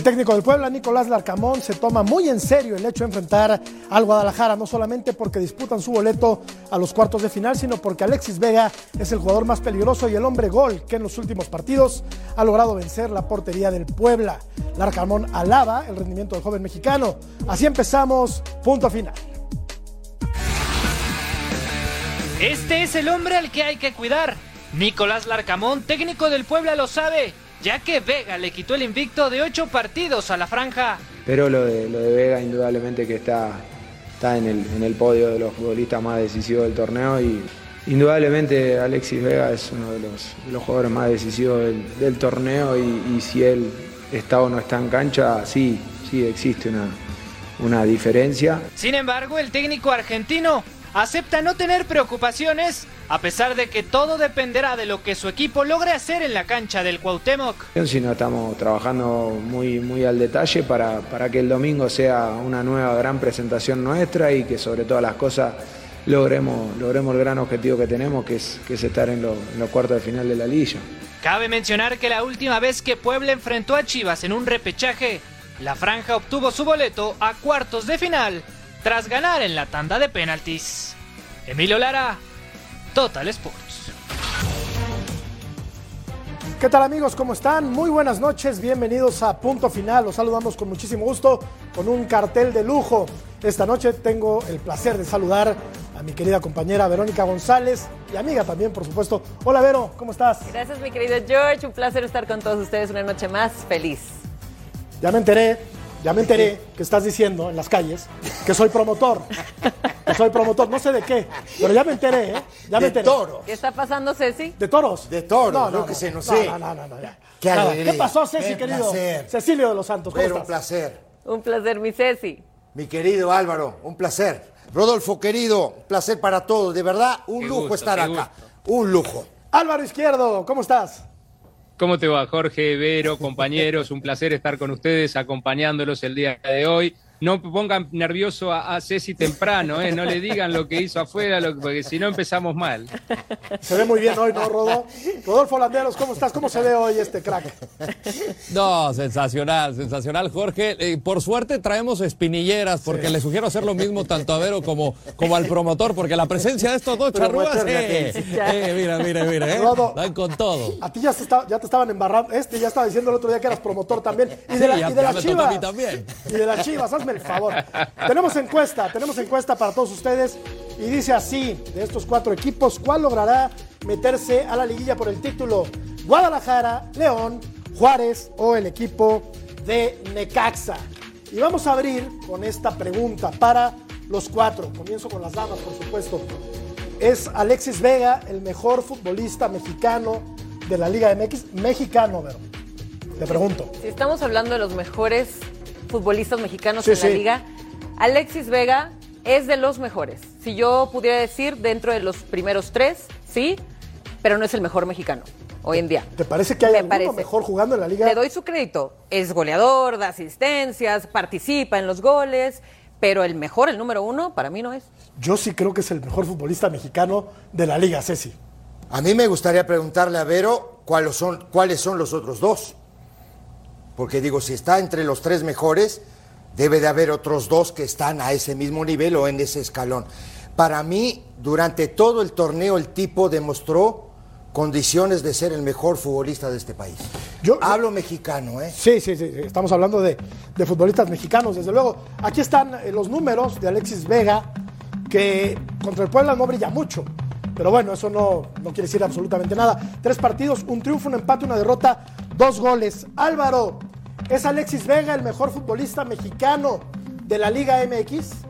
El técnico del Puebla, Nicolás Larcamón, se toma muy en serio el hecho de enfrentar al Guadalajara, no solamente porque disputan su boleto a los cuartos de final, sino porque Alexis Vega es el jugador más peligroso y el hombre gol que en los últimos partidos ha logrado vencer la portería del Puebla. Larcamón alaba el rendimiento del joven mexicano. Así empezamos, punto final. Este es el hombre al que hay que cuidar. Nicolás Larcamón, técnico del Puebla, lo sabe ya que Vega le quitó el invicto de ocho partidos a la franja. Pero lo de, lo de Vega indudablemente que está, está en, el, en el podio de los futbolistas más decisivos del torneo y indudablemente Alexis Vega es uno de los, los jugadores más decisivos del, del torneo y, y, si él está o no está en cancha, sí, sí existe una, una diferencia. Sin embargo, el técnico argentino acepta no tener preocupaciones a pesar de que todo dependerá de lo que su equipo logre hacer en la cancha del Cuauhtémoc. Si no estamos trabajando muy, muy al detalle para, para que el domingo sea una nueva gran presentación nuestra y que sobre todas las cosas logremos, logremos el gran objetivo que tenemos, que es, que es estar en, lo, en los cuartos de final de la liga. Cabe mencionar que la última vez que Puebla enfrentó a Chivas en un repechaje, la franja obtuvo su boleto a cuartos de final tras ganar en la tanda de penaltis. Emilio Lara, Total Sports. ¿Qué tal amigos? ¿Cómo están? Muy buenas noches, bienvenidos a Punto Final. Los saludamos con muchísimo gusto, con un cartel de lujo. Esta noche tengo el placer de saludar a mi querida compañera Verónica González y amiga también, por supuesto. Hola Vero, ¿cómo estás? Gracias mi querido George, un placer estar con todos ustedes una noche más feliz. Ya me enteré, ya me enteré que estás diciendo en las calles que soy promotor. Que soy promotor, no sé de qué, pero ya me enteré, ¿eh? Ya me enteré. De toros. ¿Qué está pasando, Ceci? ¿De toros? De toros, no, no, no, que sé, no sé. No, no, no, no, ya. Qué alegría. ¿Qué pasó, Ceci, Qué querido? placer. Cecilio de los Santos, ¿cómo Pero un placer. Un placer, mi Ceci. Mi querido Álvaro, un placer. Rodolfo, querido, placer para todos. De verdad, un Qué lujo gusto, estar acá. gusto. Un lujo. Álvaro Izquierdo, ¿cómo estás? ¿Cómo te va, Jorge, Vero, compañeros? Un placer estar con ustedes, acompañándolos el día de hoy. No pongan nervioso a, a Ceci temprano, ¿eh? no le digan lo que hizo afuera, lo- porque si no empezamos mal. Se ve muy bien hoy, ¿no, Rodo? Rodolfo Landeros, ¿cómo estás? ¿Cómo se ve hoy este crack? No, sensacional, sensacional, Jorge. Eh, por suerte traemos espinilleras, porque le sugiero hacer lo mismo tanto a Vero como, como al promotor, porque la presencia de estos dos charrúas, eh, eh, mira, mira, mira, eh, Rodo. dan con todo. A ti ya, se está- ya te estaban embarrando. Este ya estaba diciendo el otro día que eras promotor también. Y de, Sí, la, ya- y de las chivas. también. Y de las chivas, hazme el favor. Tenemos encuesta, tenemos encuesta para todos ustedes. Y dice así: de estos cuatro equipos, ¿cuál logrará meterse a la liguilla por el título? Guadalajara, León, Juárez o el equipo de Necaxa. Y vamos a abrir con esta pregunta para los cuatro. Comienzo con las damas, por supuesto. ¿Es Alexis Vega el mejor futbolista mexicano de la Liga MX? Mexicano, Vero. Te pregunto. Si estamos hablando de los mejores futbolistas mexicanos Sí, en la sí. liga, Alexis Vega es de los mejores. Si yo pudiera decir dentro de los primeros tres, sí, pero no es el mejor mexicano hoy en día. ¿Te parece que hay Me alguno parece. mejor jugando en la liga? Le doy su crédito. Es goleador, da asistencias, participa en los goles, pero el mejor, el número uno, para mí no es. Yo sí creo que es el mejor futbolista mexicano de la liga, Ceci. A mí me gustaría preguntarle a Vero cuáles son, cuáles son los otros dos. Porque digo, si está entre los tres mejores, debe de haber otros dos que están a ese mismo nivel o en ese escalón. Para mí, durante todo el torneo, el tipo demostró condiciones de ser el mejor futbolista de este país. Yo- Hablo mexicano, ¿eh? Sí, sí, sí, estamos hablando de, de futbolistas mexicanos, desde luego. Aquí están eh, los números de Alexis Vega, que contra el Puebla no brilla mucho. Pero bueno, eso no, no quiere decir absolutamente nada. Tres partidos, un triunfo, un empate, una derrota, dos goles. Álvaro, ¿es Alexis Vega el mejor futbolista mexicano de la Liga MX?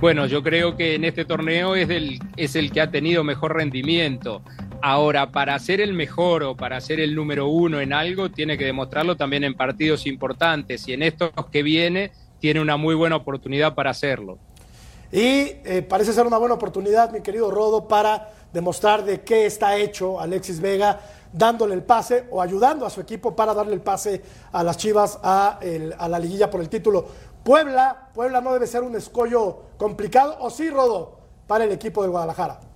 Bueno, yo creo que en este torneo es, del, es el que ha tenido mejor rendimiento. Ahora, para ser el mejor o para ser el número uno en algo, tiene que demostrarlo también en partidos importantes y en estos que viene tiene una muy buena oportunidad para hacerlo. Y eh, parece ser una buena oportunidad, mi querido Rodo, para demostrar de qué está hecho Alexis Vega, dándole el pase o ayudando a su equipo para darle el pase a las Chivas a, la liguilla por el título. Puebla, Puebla no debe ser un escollo complicado, o sí, Rodo, para el equipo del Guadalajara.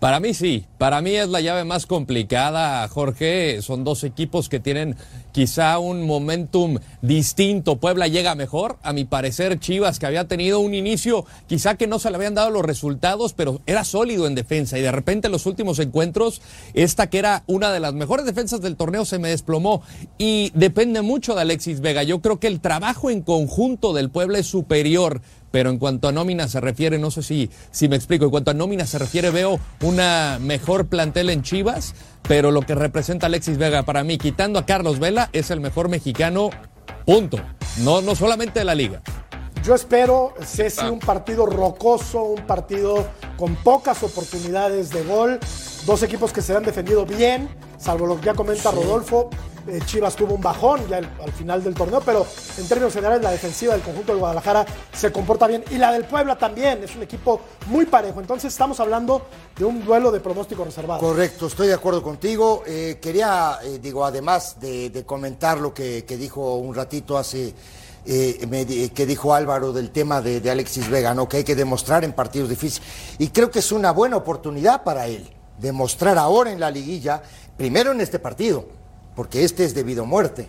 Para mí sí, para mí es la llave más complicada, Jorge. Son dos equipos que tienen quizá un momentum distinto. Puebla llega mejor, a mi parecer Chivas que había tenido un inicio quizá que no se le habían dado los resultados, pero era sólido en defensa y de repente en los últimos encuentros esta que era una de las mejores defensas del torneo se me desplomó y depende mucho de Alexis Vega. Yo creo que el trabajo en conjunto del Puebla es superior pero en cuanto a nómina se refiere, no sé si, si me explico, en cuanto a nómina se refiere, veo una mejor plantel en Chivas, pero lo que representa Alexis Vega para mí, quitando a Carlos Vela, es el mejor mexicano, punto. No, no solamente de la liga. Yo espero, Ceci, un partido rocoso, un partido con pocas oportunidades de gol, dos equipos que se han defendido bien, salvo lo que ya comenta Rodolfo, eh, Chivas tuvo un bajón ya al final del torneo, pero en términos generales la defensiva del conjunto de Guadalajara se comporta bien y la del Puebla también, es un equipo muy parejo. Entonces estamos hablando de un duelo de pronóstico reservado. Correcto, estoy de acuerdo contigo. Eh, quería, eh, digo, además de, comentar lo que, dijo un ratito hace... que dijo Álvaro del tema de, de Alexis Vega, ¿no? que hay que demostrar en partidos difíciles. Y creo que es una buena oportunidad para él, demostrar ahora en la liguilla, primero en este partido, porque este es debido a muerte.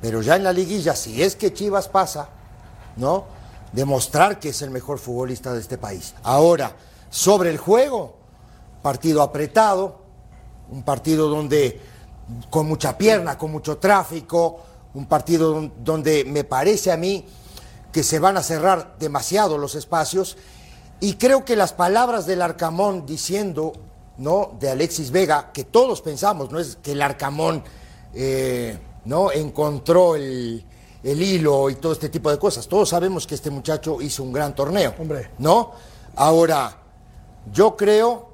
Pero ya en la liguilla, si es que Chivas pasa, ¿no? Demostrar que es el mejor futbolista de este país. Ahora, sobre el juego, partido apretado, un partido donde con mucha pierna, con mucho tráfico, un partido donde me parece a mí que se van a cerrar demasiado los espacios y creo que las palabras del Arcamón diciendo, ¿no? de Alexis Vega, que todos pensamos, no es que el Arcamón eh, ¿no? encontró el, hilo y todo este tipo de cosas. Todos sabemos que este muchacho hizo un gran torneo. Hombre. ¿No? Ahora, yo creo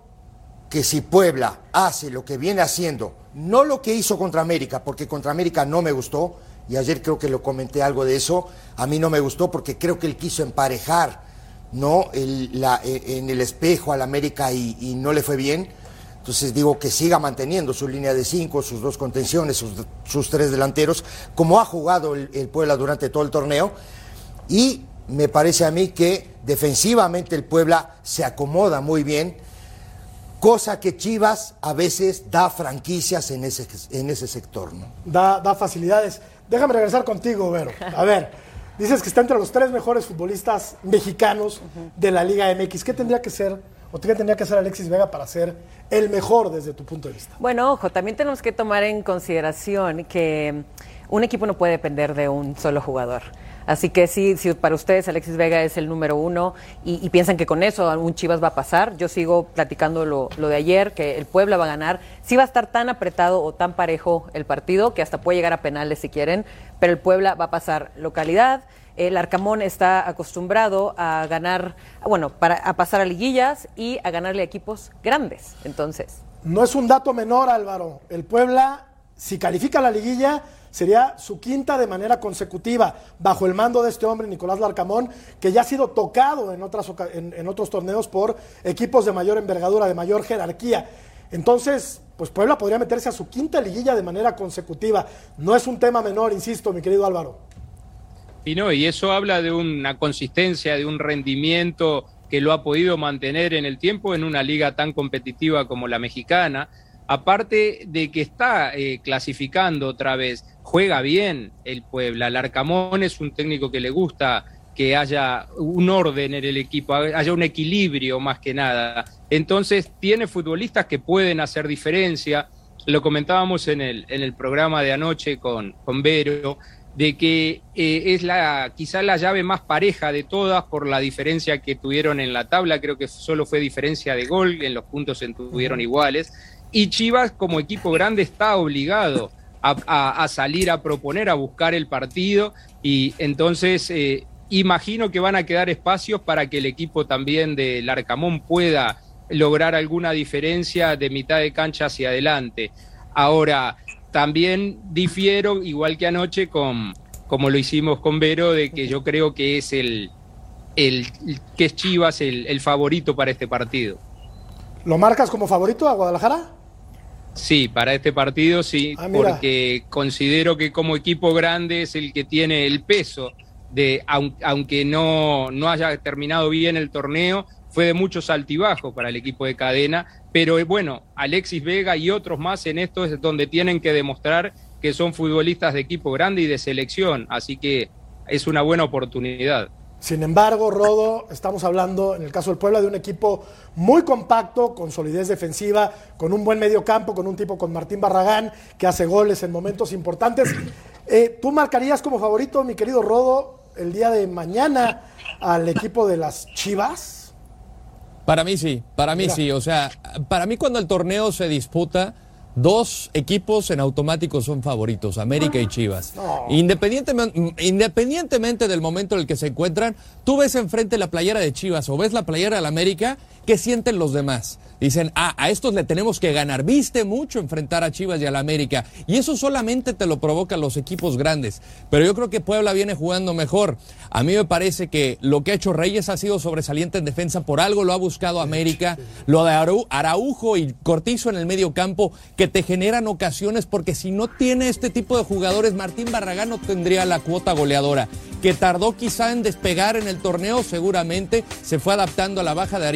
que si Puebla hace lo que viene haciendo, no lo que hizo contra América, porque contra América no me gustó, y ayer creo que lo comenté algo de eso, a mí no me gustó porque creo que él quiso emparejar ¿no? la, e, en el espejo al América y no le fue bien entonces digo que siga manteniendo su línea de cinco, sus dos contenciones, sus, tres delanteros, como ha jugado el, Puebla durante todo el torneo. Y me parece a mí que defensivamente el Puebla se acomoda muy bien, cosa que Chivas a veces da franquicias en ese, en ese sector. ¿no? Da, da facilidades. Déjame regresar contigo, Vero. A ver, dices que está entre los tres mejores futbolistas mexicanos de la Liga MX. ¿Qué tendría que ser? ¿O qué tendría que hacer Alexis Vega para ser el mejor desde tu punto de vista? Bueno, ojo, también tenemos que tomar en consideración que un equipo no puede depender de un solo jugador. Así que sí, para ustedes Alexis Vega es el número uno y, piensan que con eso algún Chivas va a pasar, yo sigo platicando lo, lo, de ayer, que el Puebla va a ganar. Sí va a estar tan apretado o tan parejo el partido que hasta puede llegar a penales si quieren, pero el Puebla va a pasar localidad el Arcamón está acostumbrado a ganar, bueno, para, a pasar a liguillas y a ganarle a equipos grandes. Entonces. No es un dato menor, Álvaro. El Puebla, si califica la liguilla, sería su quinta de manera consecutiva bajo el mando de este hombre, Nicolás Larcamón, que ya ha sido tocado en, otras, en, otros torneos por equipos de mayor envergadura, de mayor jerarquía. Entonces, pues Puebla podría meterse a su quinta liguilla de manera consecutiva. No es un tema menor, insisto, mi querido Álvaro. Y no, y eso habla de una consistencia, de un rendimiento que lo ha podido mantener en el tiempo en una liga tan competitiva como la mexicana. Aparte de que está eh, clasificando otra vez, juega bien el Puebla. El Arcamón es un técnico que le gusta que haya un orden en el equipo, haya un equilibrio más que nada. Entonces tiene futbolistas que pueden hacer diferencia. Lo comentábamos en el, en el programa de anoche con, con Vero de que eh, es la quizá la llave más pareja de todas por la diferencia que tuvieron en la tabla, creo que solo fue diferencia de gol, en los puntos se tuvieron iguales, y Chivas como equipo grande está obligado a, salir a proponer, a buscar el partido, y entonces eh, imagino que van a quedar espacios para que el equipo también del Arcamón pueda lograr alguna diferencia de mitad de cancha hacia adelante. Ahora, también difiero, igual que anoche, con como lo hicimos con Vero, de que yo creo que es el, el que es Chivas el, favorito para este partido. ¿Lo marcas como favorito a Guadalajara? Sí, para este partido sí, ah, porque considero que como equipo grande es el que tiene el peso de, aunque no, no haya terminado bien el torneo, fue de muchos altibajos para el equipo de cadena, pero bueno, Alexis Vega y otros más en esto es donde tienen que demostrar que son futbolistas de equipo grande y de selección, así que es una buena oportunidad. Sin embargo, Rodo, estamos hablando en el caso del Puebla de un equipo muy compacto, con solidez defensiva, con un buen medio campo, con un tipo con Martín Barragán que hace goles en momentos importantes. Eh, ¿Tú marcarías como favorito, mi querido Rodo, el día de mañana al equipo de las Chivas? Para mí sí, para mí sí. O sea, para mí cuando el torneo se disputa, Dos equipos en automático son favoritos, América y Chivas. Independientemente, independientemente del momento en el que se encuentran, tú ves enfrente la playera de Chivas o ves la playera del América, ¿qué sienten los demás? Dicen, ah, a estos le tenemos que ganar. Viste mucho enfrentar a Chivas y a la América. Y eso solamente te lo provocan los equipos grandes. Pero yo creo que Puebla viene jugando mejor. A mí me parece que lo que ha hecho Reyes ha sido sobresaliente en defensa. Por algo lo ha buscado América. Lo de Araujo y Cortizo en el medio campo, que te generan ocasiones, porque si no tiene este tipo de jugadores, Martín Barragán no tendría la cuota goleadora que tardó quizá en despegar en el torneo, seguramente se fue adaptando a la baja de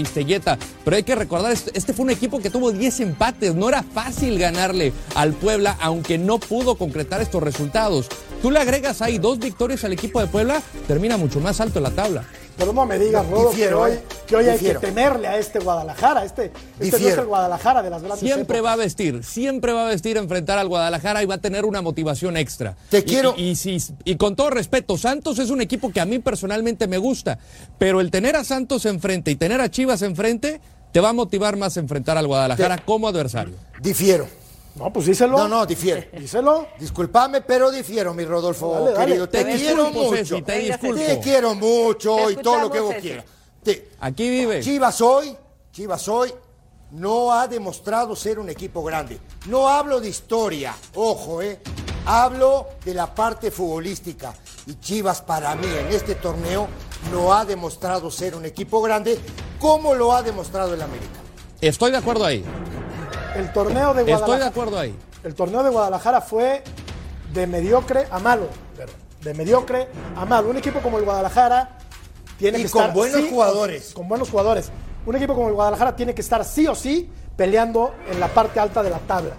Pero hay que recordar, este, este fue un equipo que tuvo 10 empates, no era fácil ganarle al Puebla, aunque no pudo concretar estos resultados. Tú le agregas ahí dos victorias al equipo de Puebla, termina mucho más alto en la tabla. Pero no me digas, Rodo, que hoy, ¿eh? que hoy hay que temerle a este Guadalajara. Este, este no es el Guadalajara de las grandes Siempre va a vestir, siempre va a vestir enfrentar al Guadalajara y va a tener una motivación extra. Te quiero. Y, si, y con todo respeto, Santos es un equipo que a mí personalmente me gusta, pero el tener a Santos enfrente y tener a Chivas enfrente te va a motivar más a enfrentar al Guadalajara como adversario. Difiero. No, pues díselo. No, no, difiero. Díselo. Disculpame, pero difiero, mi Rodolfo querido. Te, quiero mucho. te, quiero mucho y todo lo que vos quieras. Aquí vive. Chivas hoy, Chivas hoy no ha demostrado ser un equipo grande. No hablo de historia, ojo, eh. Hablo de la parte futbolística. Y Chivas para mí en este torneo no ha demostrado ser un equipo grande como lo ha demostrado el América. Estoy de acuerdo ahí. El torneo de Guadalajara. Estoy de acuerdo ahí. El torneo de Guadalajara fue de mediocre a malo. De mediocre a malo. Un equipo como el Guadalajara tiene que estar. Con buenos jugadores. Con, buenos jugadores. Un equipo como el Guadalajara tiene que estar sí o sí peleando en la parte alta de la tabla.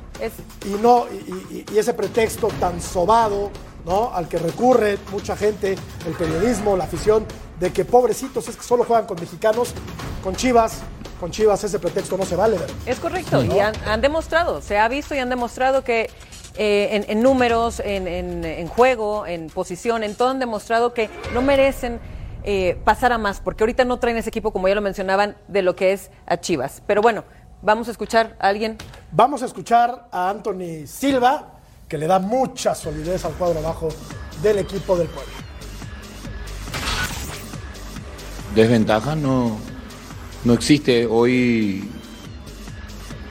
Y no, y, ese pretexto tan sobado, ¿no? Al que recurre mucha gente, el periodismo, la afición, de que pobrecitos es que solo juegan con mexicanos, con Chivas, con Chivas ese pretexto no se vale. Es correcto, y han, demostrado, se ha visto y han demostrado que eh, en, números, en, juego, en posición, en todo han demostrado que no merecen eh, pasar a más, porque ahorita no traen ese equipo, como ya lo mencionaban, de lo que es a Chivas. Pero bueno, vamos a escuchar a alguien. Vamos a escuchar a Anthony Silva, que le da mucha solidez al cuadro abajo del equipo del pueblo. Desventaja no, no existe. Hoy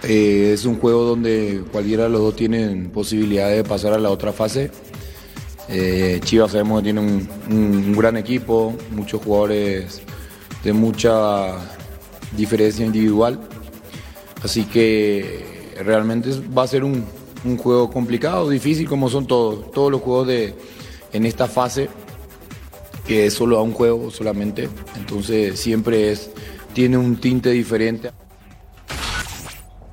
eh, es un juego donde cualquiera de los dos tienen posibilidad de pasar a la otra fase. Eh, Chivas sabemos que tiene un, gran equipo, muchos jugadores de mucha diferencia individual. Así que realmente va a ser un, un juego complicado, difícil como son todos, todos los juegos de, en esta fase, que es solo a un juego solamente. Entonces siempre es tiene un tinte diferente.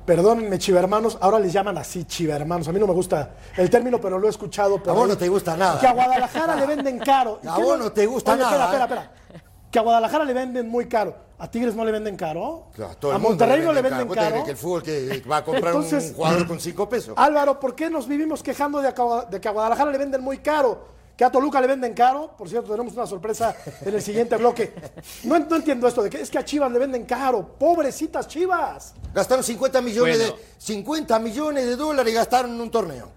Perdónenme, chivermanos, ahora les llaman así, chivermanos. A mí no me gusta el término, pero lo he escuchado. a vos no te gusta nada. Que a Guadalajara le venden caro. A vos no te gusta nada. Espera, espera, espera. Que a Guadalajara le venden muy caro. ¿A Tigres no le venden caro? a Monterrey no le venden caro. Que el fútbol que va a comprar un jugador con cinco pesos. Álvaro, ¿por qué nos vivimos quejando de que a Guadalajara le venden muy caro? que a Toluca le venden caro. Por cierto, tenemos una sorpresa en el siguiente bloque. No, entiendo esto de que es que a Chivas le venden caro. Pobrecitas Chivas. Gastaron 50 millones, de, 50 millones de dólares y gastaron en un torneo.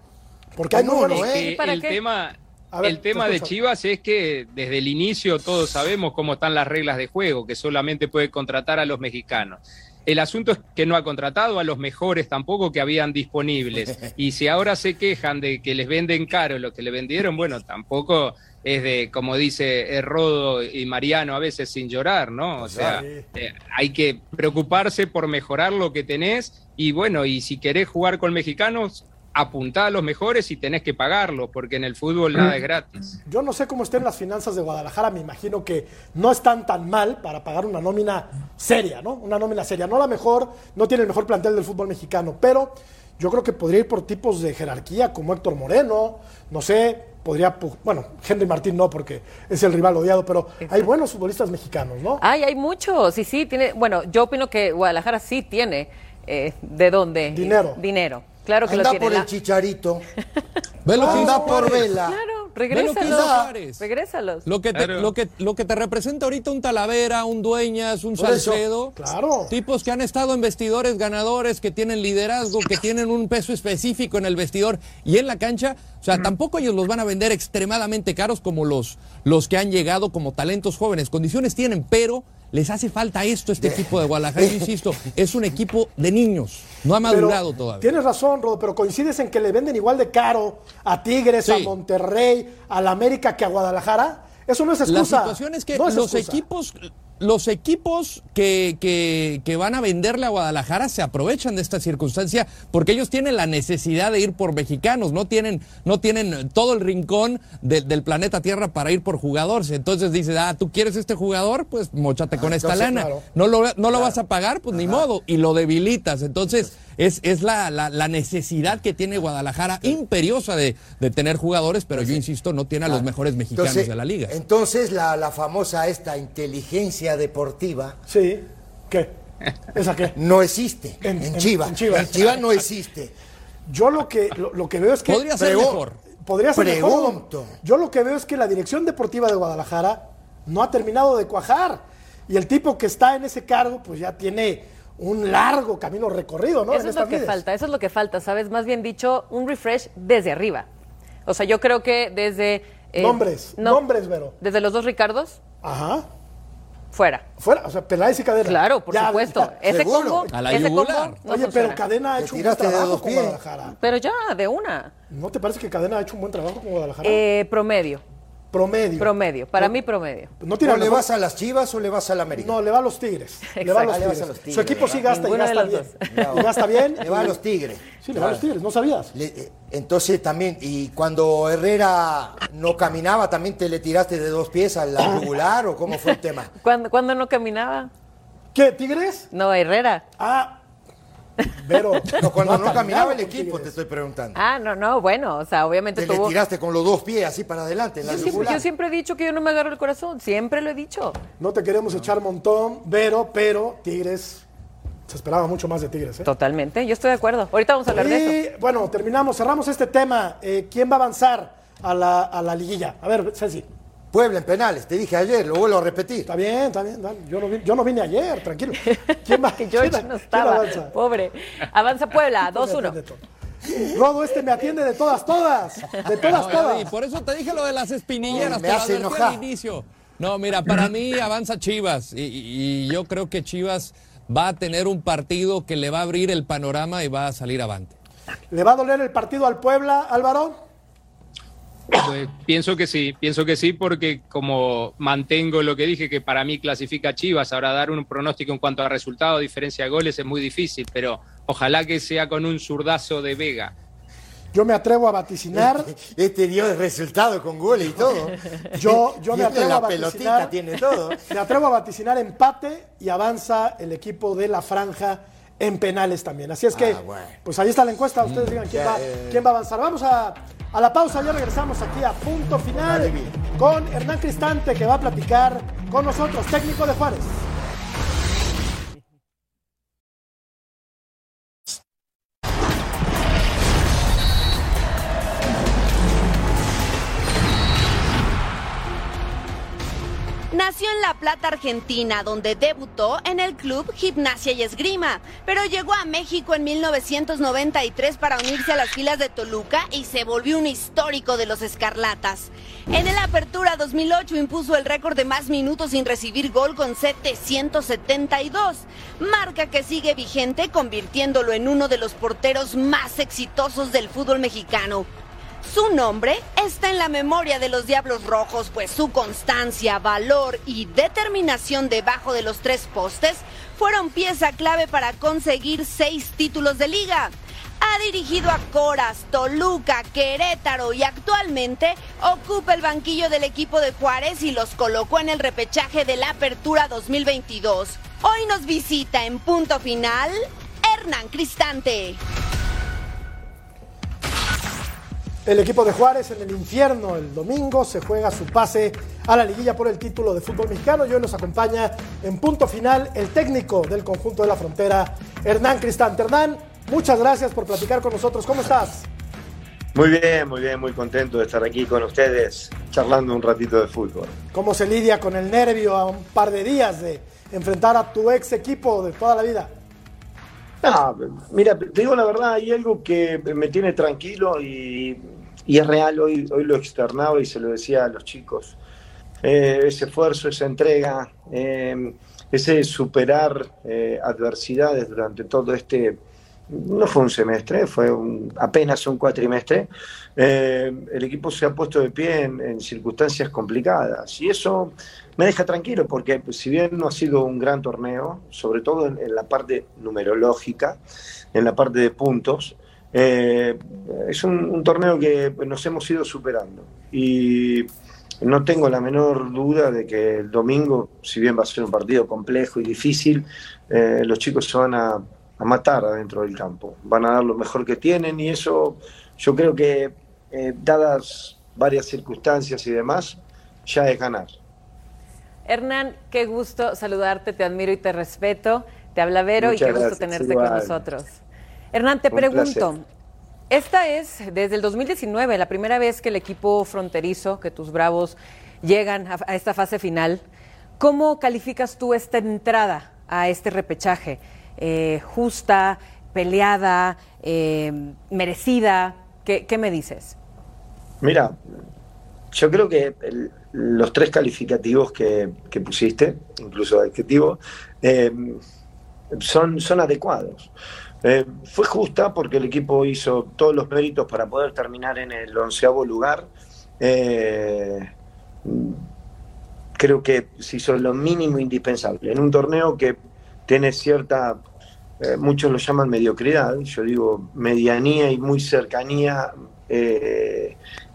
Porque hay uno, ¿eh? el tema, el tema de Chivas es que desde el inicio todos sabemos cómo están las reglas de juego, que solamente puede contratar a los mexicanos. El asunto es que no ha contratado a los mejores tampoco que habían disponibles. Y si ahora se quejan de que les venden caro lo que le vendieron, bueno, tampoco es de, como dice Rodo y Mariano, a veces sin llorar, ¿no? O sea, eh, hay que preocuparse por mejorar lo que tenés y bueno, y si querés jugar con mexicanos, apuntá a los mejores y tenés que pagarlo, porque en el fútbol nada es gratis. Yo no sé cómo estén las finanzas de Guadalajara, me imagino que no están tan mal para pagar una nómina seria, ¿no? Una nómina seria. No la mejor, no tiene el mejor plantel del fútbol mexicano, pero yo creo que podría ir por tipos de jerarquía como Héctor Moreno, no sé, podría, bueno, Henry Martín no, porque es el rival odiado, pero hay buenos futbolistas mexicanos, ¿no? Ay, hay muchos, sí, sí, tiene, bueno, yo opino que Guadalajara sí tiene, eh, ¿de dónde? Dinero. Dinero. Claro que Anda lo tiene. por La- el chicharito. Velo que hizo Anda por vela. Claro, Ve lo que hizo regrésalos. Regrésalos. Lo que, te, Claro. lo, que, lo que te representa ahorita un Talavera, un Dueñas, un Salcedo. claro. Tipos que han estado en vestidores ganadores, que tienen liderazgo, que tienen un peso específico en el vestidor y en la cancha. O sea, tampoco ellos los van a vender extremadamente caros como los, los que han llegado como talentos jóvenes. Condiciones tienen, pero les hace falta esto a este equipo de Guadalajara. Yo insisto, es un equipo de niños. No ha Pero madurado todavía. Tienes razón, Rodo, pero coincides en que le venden igual de caro a Tigres, a. Monterrey, a la América que a Guadalajara. Eso no es La excusa. situación es que No es los excusa. equipos, los equipos que, que- que van a venderle a Guadalajara se aprovechan de esta circunstancia porque ellos tienen la necesidad de ir por mexicanos, no tienen, no tienen todo el rincón de- del planeta Tierra para ir por jugadores. Entonces dices, ah, tú quieres este jugador, pues mochate con esta entonces, lana. claro. No lo, no lo vas a pagar, pues ni modo, y lo debilitas. Entonces, es, es la, la- la necesidad que tiene Guadalajara imperiosa de, de tener jugadores, pero yo insisto, no tiene a los mejores mexicanos Entonces, de la liga. entonces la, la famosa esta inteligencia deportiva Sí. ¿Qué? ¿Esa qué? no existe En- en, en- Chivas. en Chivas. En Chivas no existe. Yo lo que, lo, lo que veo es que. Podría ser mejor. Podría ser mejor. Yo lo que veo es que la dirección deportiva de Guadalajara no ha terminado de cuajar. Y el tipo que está en ese cargo, pues ya tiene un largo camino recorrido, ¿no? Eso En es lo que falta, eso es lo que falta, ¿sabes? Más bien dicho, un refresh desde arriba. O sea, yo creo que desde... eh, Nombres, no, nombres, Vero. Desde los dos Ricardos, Ajá. Fuera. Fuera, o sea, Peláez y Cadena. Claro, por Ya, supuesto. ya. Ese seguro. combo, A la ese yugular. combo no Oye, funciona. pero Cadena ha Te hecho un buen trabajo con. Guadalajara. Pero ya, de una. ¿No te parece que Cadena ha hecho un buen trabajo con Guadalajara? Eh, promedio, promedio. promedio. Para mí, promedio. No tiene ¿O le vas a las Chivas o le vas a la América? No, le va a los Tigres. Le va a los, tigres. a los Tigres, Su equipo sí gasta y Ninguno gasta bien. Y gasta bien. Le va a los Tigres. Sí, le va a los Tigres, ¿no sabías? Le- eh, entonces también, y cuando Herrera no caminaba, ¿también te le tiraste de dos pies al regular o cómo fue el tema? ¿Cuándo, cuándo no caminaba? ¿Qué, Tigres? No, Herrera. Ah, Vero. No, cuando no, caminaba el equipo, te estoy preguntando. Ah, no, no, bueno, o sea, obviamente te le tuvo... tiraste con los dos pies así para adelante en la Yo siempre, yugular. yo siempre he dicho que yo no me agarro el corazón, siempre lo he dicho. No te queremos echar montón, Vero, pero Tigres. Se esperaba mucho más de Tigres, ¿eh? Totalmente, yo estoy de acuerdo. Ahorita vamos a hablar de eso. Y bueno, terminamos, cerramos este tema. Eh, ¿Quién va a avanzar a la, a la liguilla? A ver, Ceci. Puebla en penales, te dije ayer, lo vuelvo a repetir. Está bien, está bien. dale. Yo no, vi- yo no vine ayer, tranquilo. ¿Quién va? Que George quién- no quién estaba, avanza? pobre. Avanza Puebla, Me atiende 2-1. todo. Rodo, este me atiende de todas, todas. De todas, No, todas. y por eso te dije lo de las espinilleras, Me te lo hace enojar. al inicio. No, mira, para mí avanza Chivas y, y- y yo creo que Chivas va a tener un partido que le va a abrir el panorama y va a salir avante. ¿Le va a doler el partido al Puebla, Álvaro? Pues pienso que sí, pienso que sí, porque como mantengo lo que dije, que para mí clasifica Chivas, ahora dar un pronóstico en cuanto a resultado, diferencia de goles es muy difícil, pero ojalá que sea con un zurdazo de Vega. Yo me atrevo a vaticinar. Este dio el resultado con goles y todo. Yo, yo Y me atrevo a la pelotita vaticinar. tiene todo. Me atrevo a vaticinar empate y avanza el equipo de la franja en penales también. Así es que, Ah, bueno. pues ahí está la encuesta. Ustedes digan quién ya, va, eh. quién va a avanzar. Vamos a, a la pausa. Ya regresamos aquí a punto final con Hernán Cristante que va a platicar con nosotros, técnico de Juárez. Nació en La Plata, Argentina, donde debutó en el club Gimnasia y Esgrima, pero llegó a México en 1993 para unirse a las filas de Toluca y se volvió un histórico de los Escarlatas. En el Apertura 2008 impuso el récord de más minutos sin recibir gol con 772, marca que sigue vigente convirtiéndolo en uno de los porteros más exitosos del fútbol mexicano. Su nombre está en la memoria de los Diablos Rojos, pues su constancia, valor y determinación debajo de los tres postes fueron pieza clave para conseguir seis títulos de liga. Ha dirigido a Coras, Toluca, Querétaro y actualmente ocupa el banquillo del equipo de Juárez y los colocó en el repechaje de la Apertura 2022. Hoy nos visita en punto final Hernán Cristante. El equipo de Juárez en el infierno el domingo se juega su pase a la liguilla por el título de fútbol mexicano y hoy nos acompaña en punto final el técnico del conjunto de la frontera, Hernán Cristante. Hernán, muchas gracias por platicar con nosotros. ¿Cómo estás? Muy bien, muy bien, muy contento de estar aquí con ustedes charlando un ratito de fútbol. ¿Cómo se lidia con el nervio a un par de días de enfrentar a tu ex equipo de toda la vida? Ah, mira, te digo la verdad, hay algo que me tiene tranquilo y, es real, hoy, hoy lo externaba y se lo decía a los chicos. Eh, ese esfuerzo, esa entrega, eh, ese superar eh, adversidades durante todo este, no fue un semestre, fue apenas un cuatrimestre, el equipo se ha puesto de pie en, circunstancias complicadas y eso me deja tranquilo porque pues, si bien no ha sido un gran torneo, sobre todo en, la parte numerológica, en la parte de puntos, es un, torneo que nos hemos ido superando y no tengo la menor duda de que el domingo, si bien va a ser un partido complejo y difícil, eh, los chicos se van a, matar adentro del campo. Van a dar lo mejor que tienen y eso yo creo que, eh, dadas varias circunstancias y demás, ya es ganar. Hernán, qué gusto saludarte, te admiro y te respeto. Te habla Vero y qué gusto tenerte con nosotros. Hernán, te pregunto, esta es desde el 2019 la primera vez que el equipo fronterizo, que tus Bravos llegan a, esta fase final. ¿Cómo calificas tú esta entrada a este repechaje? Eh, ¿Justa, peleada, eh, merecida? ¿Qué, me dices? Mira, yo creo que los tres calificativos que, pusiste, incluso adjetivos, eh, son, son adecuados. Eh, fue justa porque el equipo hizo todos los méritos para poder terminar en el onceavo lugar. Eh, creo que se hizo lo mínimo indispensable. En un torneo que tiene cierta, muchos lo llaman mediocridad, yo digo medianía y muy cercanía,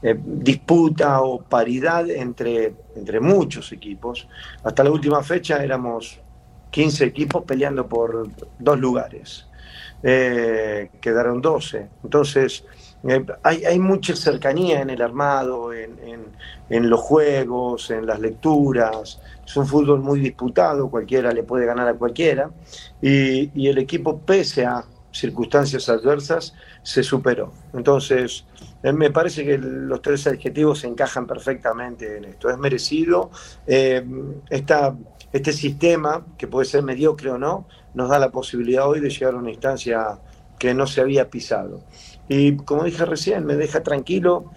disputa o paridad entre, entre muchos equipos. Hasta la última fecha éramos 15 equipos peleando por dos lugares eh, quedaron 12. Entonces, eh, hay, mucha cercanía en el armado, en, los juegos, en las lecturas. Es un fútbol muy disputado, cualquiera le puede ganar a cualquiera. Y, el equipo, pese a circunstancias adversas, se superó. Entonces, eh, me parece que los tres adjetivos se encajan perfectamente en esto. Es merecido. este sistema, que puede ser mediocre o no, nos da la posibilidad hoy de llegar a una instancia que no se había pisado. Y como dije recién, me deja tranquilo,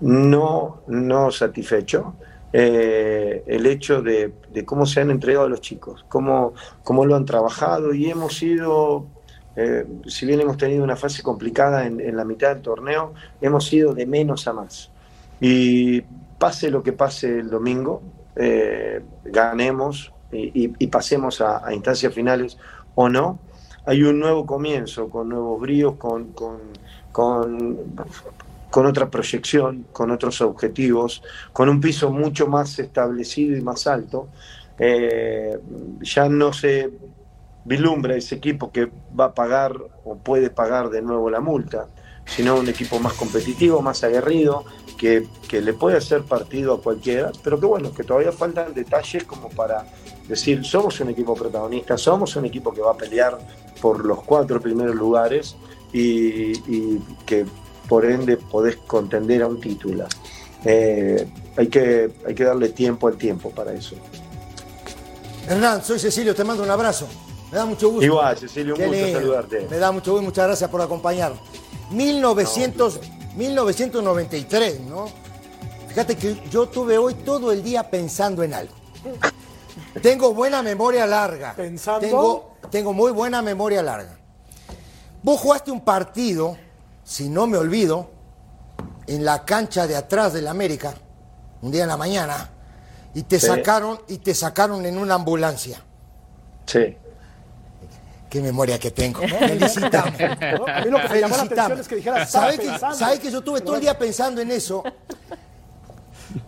no, no satisfecho, eh, el hecho de, cómo se han entregado los chicos, cómo, cómo lo han trabajado y hemos sido, eh, si bien hemos tenido una fase complicada en, la mitad del torneo, hemos ido de menos a más. Y pase lo que pase el domingo, eh, ganemos, y, pasemos a, instancias finales o no, hay un nuevo comienzo, con nuevos bríos, con, con, con, otra proyección, con otros objetivos, con un piso mucho más establecido y más alto. Eh, ya no se vislumbra ese equipo que va a pagar o puede pagar de nuevo la multa, sino un equipo más competitivo, más aguerrido, que, que le puede hacer partido a cualquiera, pero que bueno, que todavía faltan detalles como para decir, somos un equipo protagonista, somos un equipo que va a pelear por los cuatro primeros lugares y, que por ende podés contender a un título. Eh, hay, que, hay que darle tiempo al tiempo para eso. Hernán, soy Cecilio, te mando un abrazo. Me da mucho gusto. Igual, Cecilio, un gusto saludarte. Me da mucho gusto, muchas gracias por acompañar. 1900, 1993, ¿no? Fíjate que yo tuve hoy todo el día pensando en algo. Tengo buena memoria larga. Pensando. Tengo, muy buena memoria larga. Vos jugaste un partido, si no me olvido, en la cancha de atrás del América, un día en la mañana, y te sacaron, y te sacaron en una ambulancia. Sí. Qué memoria que tengo. Felicitamos. A mí lo que me llamó la atención es que dijeras, ¿Sabe que, pensando. sabe que yo estuve todo el día pensando en eso?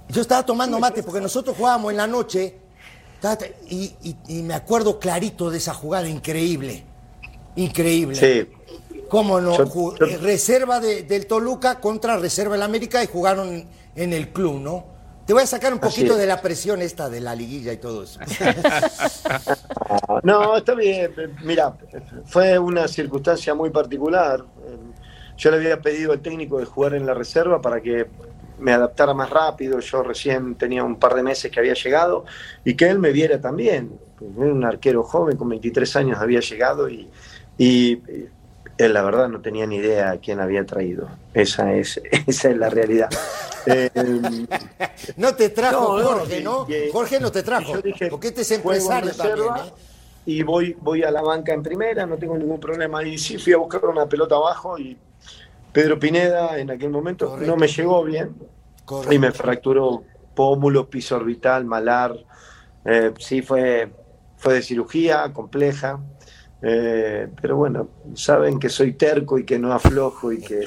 Yo estaba tomando mate porque nosotros jugábamos en la noche y, y- y me acuerdo clarito de esa jugada increíble. Increíble. Sí. ¿Cómo no? Yo- Ju- yo- eh, reserva de- del Toluca contra reserva del América y jugaron en el club, ¿no? Te voy a sacar un poquito de la presión esta de la liguilla y todo eso. No, está bien. Mira, fue una circunstancia muy particular. Yo le había pedido al técnico de jugar en la reserva para que me adaptara más rápido. Yo recién tenía un par de meses que había llegado y que él me viera también. Un arquero joven, con 23 años había llegado y, y él, la verdad, no tenía ni idea a quién había traído. Esa es, esa es la realidad. Eh, No te trajo No, Jorge, ¿no? Jorge no te trajo. y yo dije, porque este es empresario reserva también, ¿eh? Y voy, voy a la banca en primera, no tengo ningún problema. Y sí, fui a buscar una pelota abajo y Pedro Pineda en aquel momento Correcto. no me llegó bien Correcto. y me fracturó pómulo, piso orbital, malar. Eh, sí, fue, fue de cirugía compleja. Eh, pero bueno, saben que soy terco y que no aflojo y que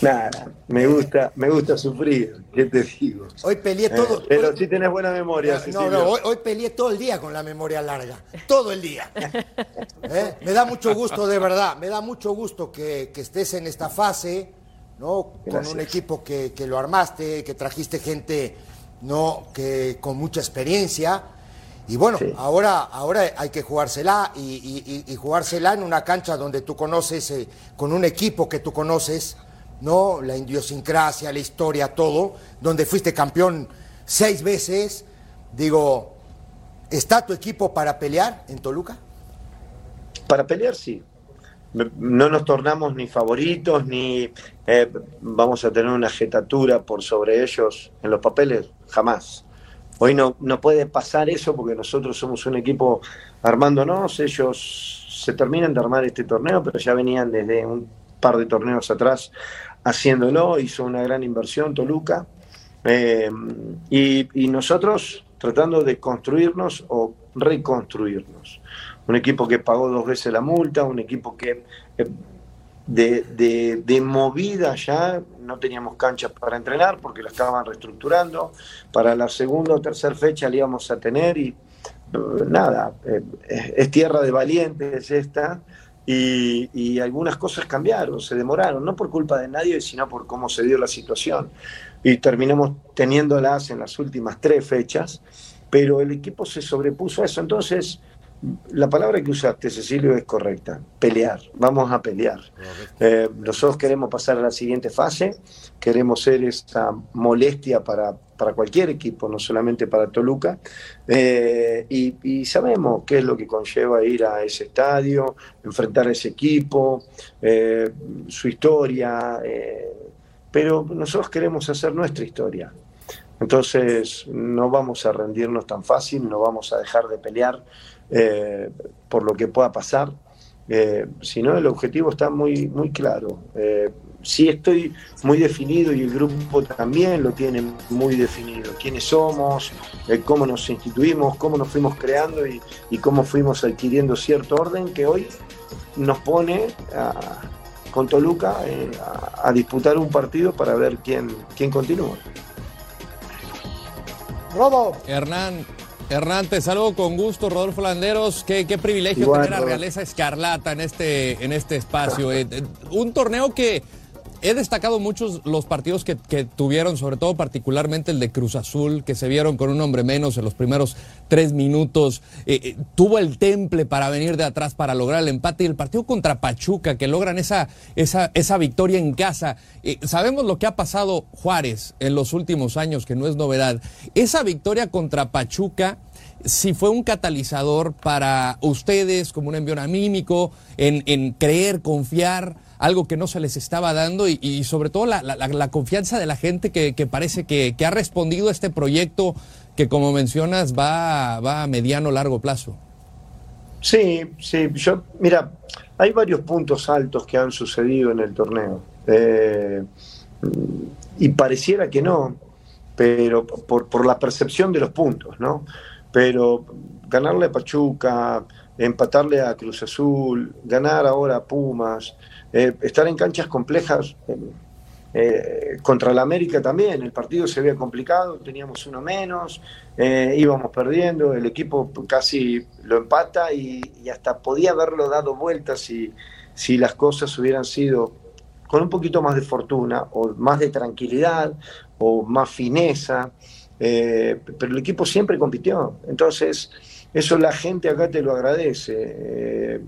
nada, me gusta, me gusta sufrir, ¿qué te digo? Hoy peleé Eh, todo. pero hoy- sí tenés buena memoria, No, no, hoy, hoy peleé todo el día con la memoria larga. Todo el día. ¿Eh? Me da mucho gusto, de verdad. Me da mucho gusto que, que estés en esta fase, ¿no? Con un equipo que, que lo armaste, que trajiste gente, ¿no? Que con mucha experiencia. Y bueno, Sí. ahora, ahora hay que jugársela y, y- y- y jugársela en una cancha donde tú conoces, eh, con un equipo que tú conoces, ¿no? La idiosincrasia, la historia, todo, donde fuiste campeón seis veces. Digo, ¿está tu equipo para pelear en Toluca? Para pelear, sí. No nos tornamos ni favoritos, ni eh, vamos a tener una jetatura por sobre ellos en los papeles, jamás. Hoy no, no puede pasar eso porque nosotros somos un equipo armándonos, ellos se terminan de armar este torneo, pero ya venían desde un par de torneos atrás haciéndolo, hizo una gran inversión Toluca, eh, y, nosotros tratando de construirnos o reconstruirnos. Un equipo que pagó dos veces la multa, un equipo que eh, de, de- de movida ya no teníamos canchas para entrenar porque la estaban reestructurando. Para la segunda o tercera fecha la íbamos a tener y nada, eh, es, es tierra de valientes esta. Y, y algunas cosas cambiaron, se demoraron, no por culpa de nadie, sino por cómo se dio la situación. Y terminamos teniéndolas en las últimas tres fechas, pero el equipo se sobrepuso a eso. Entonces, la palabra que usaste, Cecilio, es correcta. Pelear. Vamos a pelear. Eh, nosotros queremos pasar a la siguiente fase. Queremos ser esa molestia para, para cualquier equipo, no solamente para Toluca. Eh, y, y sabemos qué es lo que conlleva ir a ese estadio, enfrentar a ese equipo, eh, su historia. pero nosotros queremos hacer nuestra historia. Entonces no vamos a rendirnos tan fácil, no vamos a dejar de pelear eh, por lo que pueda pasar, eh, sino el objetivo está muy, muy claro. Eh, sí estoy muy definido y el grupo también lo tiene muy definido. Quiénes somos, eh, cómo nos instituimos, cómo nos fuimos creando y, y cómo fuimos adquiriendo cierto orden que hoy nos pone a- con Toluca eh, a, a disputar un partido para ver quién, quién continúa. Rodo, Hernán, Hernán, te saludo con gusto, Rodolfo Landeros. Qué, qué privilegio Igual, tener a. Realeza Escarlata en este, en este espacio. Eh, eh, un torneo que he destacado muchos los partidos que, que tuvieron, sobre todo particularmente el de Cruz Azul, que se vieron con un hombre menos en los primeros tres minutos. Eh, eh, tuvo el temple para venir de atrás para lograr el empate y el partido contra Pachuca, que logran esa, esa, esa victoria en casa. Eh, sabemos lo que ha pasado Juárez en los últimos años, que no es novedad. Esa victoria contra Pachuca si fue un catalizador para ustedes como un envío anímico, en, en creer, confiar, algo que no se les estaba dando y, sobre todo la, confianza de la gente que, parece que, que ha respondido a este proyecto que como mencionas va, va a mediano largo plazo. Sí, sí, yo, mira, hay varios puntos altos que han sucedido en el torneo. Eh, y pareciera que no, pero por, por la percepción de los puntos, ¿no? pero ganarle a Pachuca, empatarle a Cruz Azul, ganar ahora a Pumas, eh, estar en canchas complejas. Eh, contra la América también, el partido se había complicado, teníamos uno menos, eh, íbamos perdiendo, el equipo casi lo empata y, hasta podía haberlo dado vueltas si, si las cosas hubieran sido con un poquito más de fortuna o más de tranquilidad o más fineza, pero el equipo siempre compitió. Entonces, eso la gente acá te lo agradece.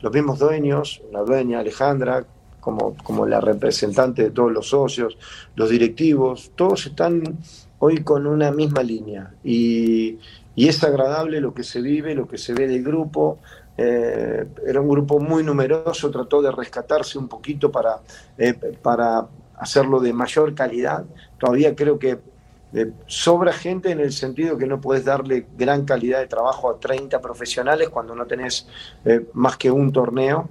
Los mismos dueños, la dueña Alejandra, como, como la representante de todos los socios, los directivos, todos están hoy con una misma línea y, es agradable lo que se vive, lo que se ve del grupo. Eh, era un grupo muy numeroso, trató de rescatarse un poquito para, eh, para hacerlo de mayor calidad. Todavía creo que eh, sobra gente en el sentido que no puedes darle gran calidad de trabajo a 30 profesionales cuando no tenés eh, más que un torneo.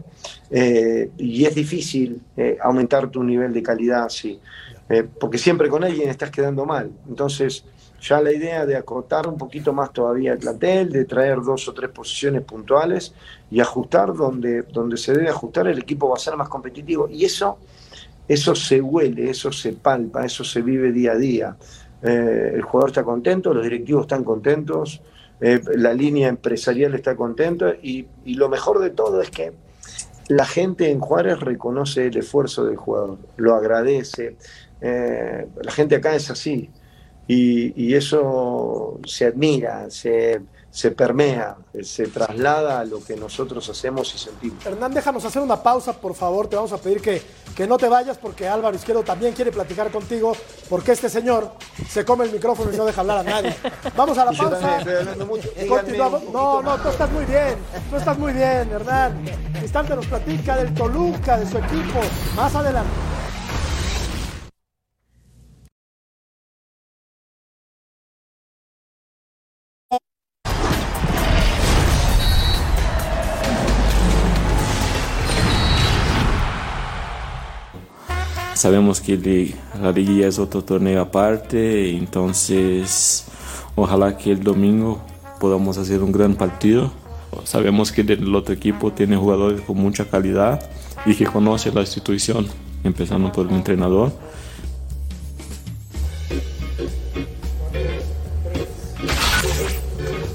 Eh, y es difícil aumentar tu nivel de calidad así, porque siempre con alguien estás quedando mal. Entonces, ya la idea de acotar un poquito más todavía el plantel, de traer dos o tres posiciones puntuales y ajustar donde, donde se debe ajustar, el equipo va a ser más competitivo. Y eso, eso se huele, eso se palpa, eso se vive día a día. Eh, el jugador está contento, los directivos están contentos, eh, la línea empresarial está contenta y, lo mejor de todo es que la gente en Juárez reconoce el esfuerzo del jugador, lo agradece. Eh, la gente acá es así y, y eso se admira, se, se permea, se traslada a lo que nosotros hacemos y sentimos. Hernán, déjanos hacer una pausa, por favor. Te vamos a pedir que, que no te vayas porque Álvaro Izquierdo también quiere platicar contigo porque este señor se come el micrófono y no deja hablar a nadie. Vamos a la pausa. No, no, tú estás muy bien. Tú estás muy bien, Hernán. Instante nos platica del Toluca, de su equipo. Más adelante. Sabemos que la liguilla es otro torneo aparte, entonces ojalá que el domingo podamos hacer un gran partido. Sabemos que el otro equipo tiene jugadores con mucha calidad y que conoce la institución, empezando por el entrenador.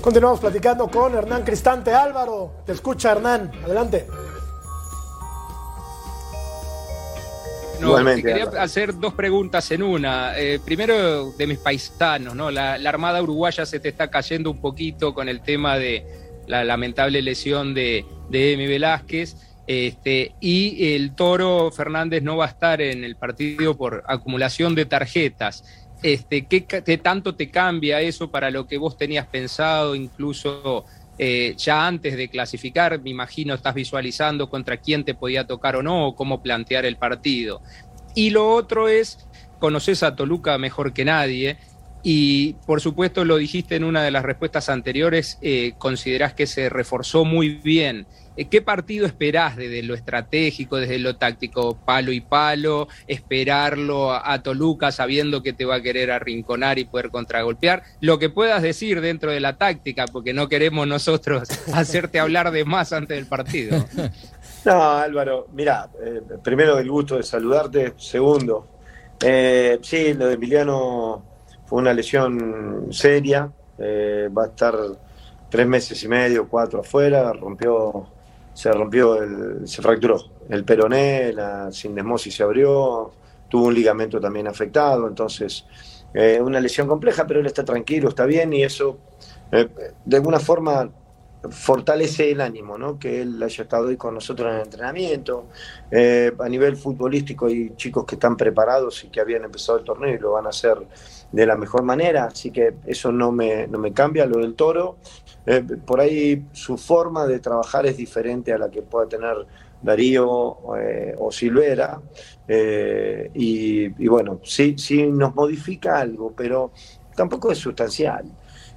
Continuamos platicando con Hernán Cristante. Álvaro, te escucha Hernán, adelante. Te quería hacer dos preguntas en una. Eh, primero, de mis paisanos, ¿no? La, Armada Uruguaya se te está cayendo un poquito con el tema de la lamentable lesión de, de Emi Velázquez. Este, y el Toro Fernández no va a estar en el partido por acumulación de tarjetas. Este, ¿qué, ¿Qué tanto te cambia eso para lo que vos tenías pensado, incluso eh, ya antes de clasificar, me imagino estás visualizando contra quién te podía tocar o no, o cómo plantear el partido. Y lo otro es, conoces a Toluca mejor que nadie, y por supuesto lo dijiste en una de las respuestas anteriores, eh, considerás que se reforzó muy bien eh, ¿Qué partido esperás desde lo estratégico, desde lo táctico, palo y palo, esperarlo a, Toluca sabiendo que te va a querer arrinconar y poder contragolpear? Lo que puedas decir dentro de la táctica, porque no queremos nosotros hacerte hablar de más antes del partido. No, Álvaro, mira, eh, primero el gusto de saludarte, segundo, eh, sí, lo de Emiliano una lesión seria, va a estar tres meses y medio, cuatro afuera, rompió se rompió, el, se fracturó el peroné, la sindesmosis se abrió, tuvo un ligamento también afectado, entonces eh, una lesión compleja, pero él está tranquilo, está bien y eso eh, de alguna forma fortalece el ánimo, ¿no? que él haya estado hoy con nosotros en el entrenamiento. Eh, a nivel futbolístico hay chicos que están preparados y que habían empezado el torneo y lo van a hacer de la mejor manera, así que eso no me, no me cambia. Lo del toro, eh, por ahí su forma de trabajar es diferente a la que pueda tener Darío eh, o Silvera, eh, y, bueno, sí, sí nos modifica algo, pero tampoco es sustancial.